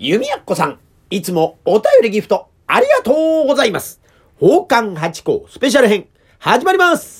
弓矢子さん、いつもお便りギフトありがとうございます。宝冠八甲スペシャル編、始まります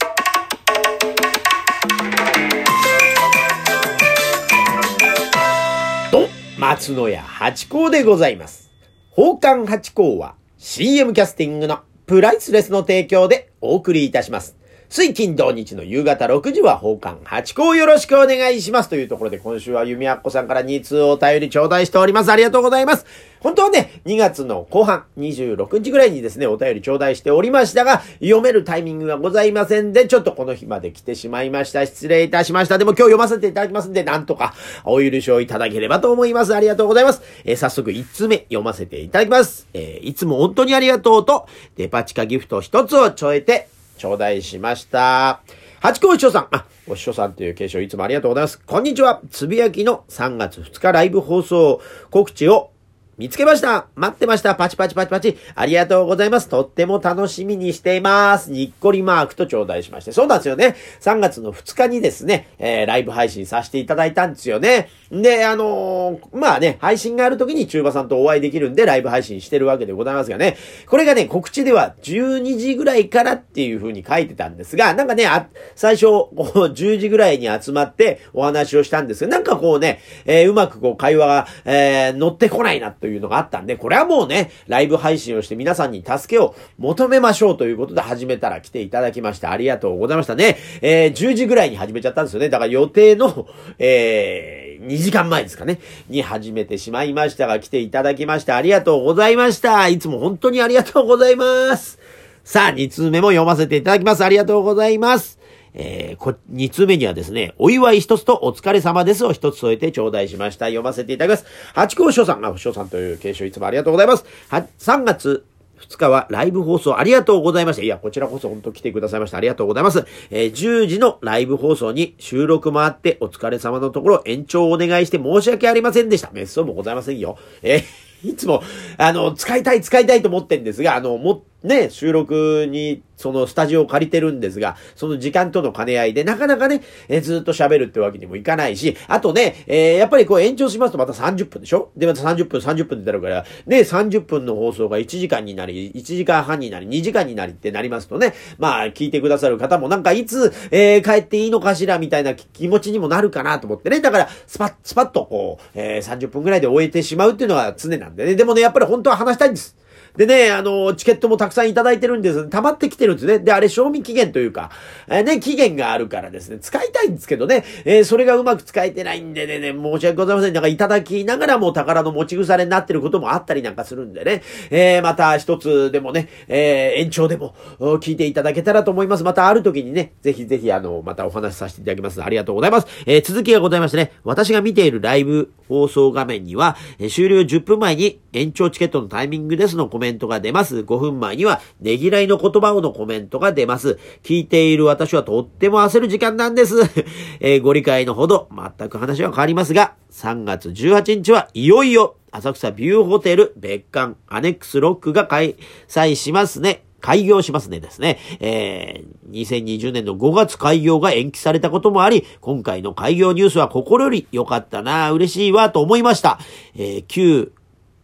と、松野屋八甲でございます。宝冠八甲は CM キャスティングのプライスレスの提供でお送りいたします。水金土日の夕方6時は宝冠八甲よろしくお願いします。というところで今週は弓矢子さんから2通お便り頂戴しております。ありがとうございます。本当はね、2月の後半26日ぐらいにですね、お便り頂戴しておりましたが、読めるタイミングがございませんで、ちょっとこの日まで来てしまいました。失礼いたしました。でも今日読ませていただきますんで、なんとかお許しをいただければと思います。ありがとうございます。えー早速1通目読ませていただきます。えーいつも本当にありがとうと、デパ地下ギフト1つをちょえて、頂戴しました。八甲お師匠さん。あ、お師匠さんという継承いつもありがとうございます。こんにちは。つぶやきの3月2日ライブ放送告知を見つけました待ってましたパチパチパチパチありがとうございますとっても楽しみにしていますにっこりマークと頂戴しまして。そうなんですよね。3月の2日にですね、えー、ライブ配信させていただいたんですよね。で、あのーまあね、配信がある時に中馬さんとお会いできるんでライブ配信してるわけでございますがね。これがね、告知では12時ぐらいからっていう風に書いてたんですが、なんかね、あ、最初、10時ぐらいに集まってお話をしたんですが、なんかこうね、えーうまくこう会話が、えー乗ってこないなとというのがあったんで、これはもうね、ライブ配信をして皆さんに助けを求めましょうということで始めたら来ていただきましてありがとうございましたね。えー10時ぐらいに始めちゃったんですよね。だから予定の、えー2時間前ですかね、に始めてしまいましたが、来ていただきましてありがとうございました。いつも本当にありがとうございます。さあ、2通目も読ませていただきます。ありがとうございます。えー、こ、2通目にはですね、お祝い一つとお疲れ様ですを一つ添えて頂戴しました。読ませていただきます。八甲翔さん、あ、翔さんという継承いつもありがとうございます。は、3月2日はライブ放送ありがとうございました。いや、こちらこそ本当来てくださいました。ありがとうございます。えー10時のライブ放送に収録もあってお疲れ様のところ延長をお願いして申し訳ありませんでした。滅相もございませんよ。えーいつも、あの、使いたい使いたいと思ってんですが、あの、も、ね、収録に、そのスタジオを借りてるんですが、その時間との兼ね合いで、なかなかね、えーずっと喋るってわけにもいかないし、あとね、えーやっぱりこう延長しますとまた30分でしょ？で、また30分、30分ってなるから、ね、30分の放送が1時間になり、1時間半になり、2時間になりってなりますとね、まあ、聞いてくださる方もなんかいつ、えー帰っていいのかしらみたいな気持ちにもなるかなと思ってね。だから、スパッ、スパッとこう、えー30分くらいで終えてしまうっていうのが常なんでね。でもね、やっぱり本当は話したいんです。でね、あの、チケットもたくさんいただいてるんです。溜まってきてるんですね。で、あれ、賞味期限というか、えーね、期限があるからですね、使いたいんですけどね、えーそれがうまく使えてないんでね、ね申し訳ございません。なんかいただきながらも宝の持ち腐れになってることもあったりなんかするんでね、えーまた一つでもね、えー延長でも聞いていただけたらと思います。またある時にね、ぜひぜひあの、またお話しさせていただきます。ありがとうございます。えー続きがございましてね、私が見ているライブ放送画面には、終了10分前に延長チケットのタイミングですのコメントが出ます。5分前には、ねぎらいの言葉をのコメントが出ます。聞いている私はとっても焦る時間なんです。えーご理解のほど、全く話は変わりますが、3月18日はいよいよ、浅草ビューホテル別館アネックスロックが開催しますね。開業しますねですね。えー、2020年の5月開業が延期されたこともあり、今回の開業ニュースは心より良かったな、嬉しいわ、と思いました。えー、旧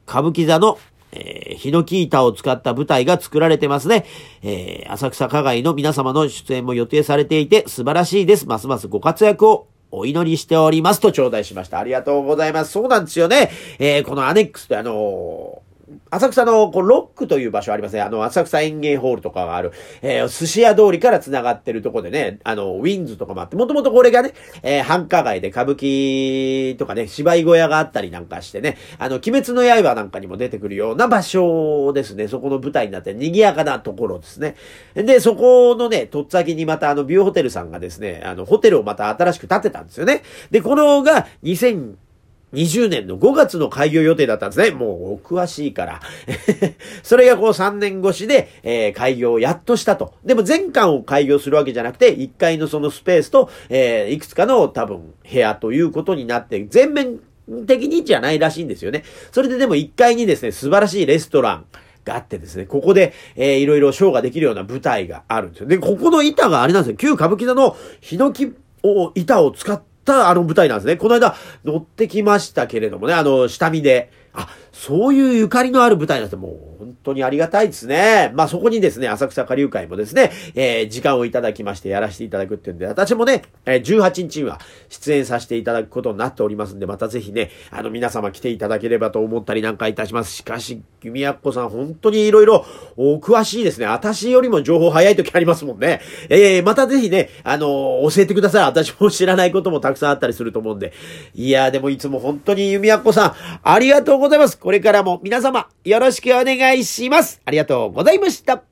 歌舞伎座のえー、ヒノキ板を使った舞台が作られてますね。えー、浅草花街の皆様の出演も予定されていて素晴らしいです。ますますご活躍をお祈りしておりますと頂戴しました。ありがとうございます。そうなんですよね。えー、このアネックスってあのー浅草のこうロックという場所ありますね。あの、浅草園芸ホールとかがある、えー寿司屋通りから繋がってるとこでね、あの、ウィンズとかもあって、もともとこれがね、えー繁華街で歌舞伎とかね、芝居小屋があったりなんかしてね、あの、鬼滅の刃なんかにも出てくるような場所ですね。そこの舞台になって賑やかなところですね。で、そこのね、とっつぁきにまたあの、ビューホテルさんがですね、あの、ホテルをまた新しく建てたんですよね。で、このが2000、20年の5月の開業予定だったんですね。もうお詳しいから。それがこう3年越しで、えー開業をやっとしたと。でも全館を開業するわけじゃなくて、1階のそのスペースと、えーいくつかの多分部屋ということになって、全面的にじゃないらしいんですよね。それででも1階にですね、素晴らしいレストラン、があってですね、ここで、えーいろいろショーができるような舞台があるんですよ。で、ここの板があれなんですよ。旧歌舞伎座のヒノキを、板を使ったあの舞台なんですね。この間乗ってきましたけれどもね、あの、下見で。あ、そういうゆかりのある舞台なんですよもう本当にありがたいですね。まあそこにですね、浅草下流会もですね、えー、時間をいただきましてやらせていただくっていうんで、私もね、え、18日には出演させていただくことになっておりますんで、またぜひね、あの皆様来ていただければと思ったりなんかいたします。しかし、弓矢子さん本当に色々お詳しいですね。私よりも情報早い時ありますもんね。えー、またぜひね、あのー、教えてください。私も知らないこともたくさんあったりすると思うんで。いやーでもいつも本当に弓矢子さん、ありがとうございます。これからも皆様、よろしくお願いしますします。ありがとうございました。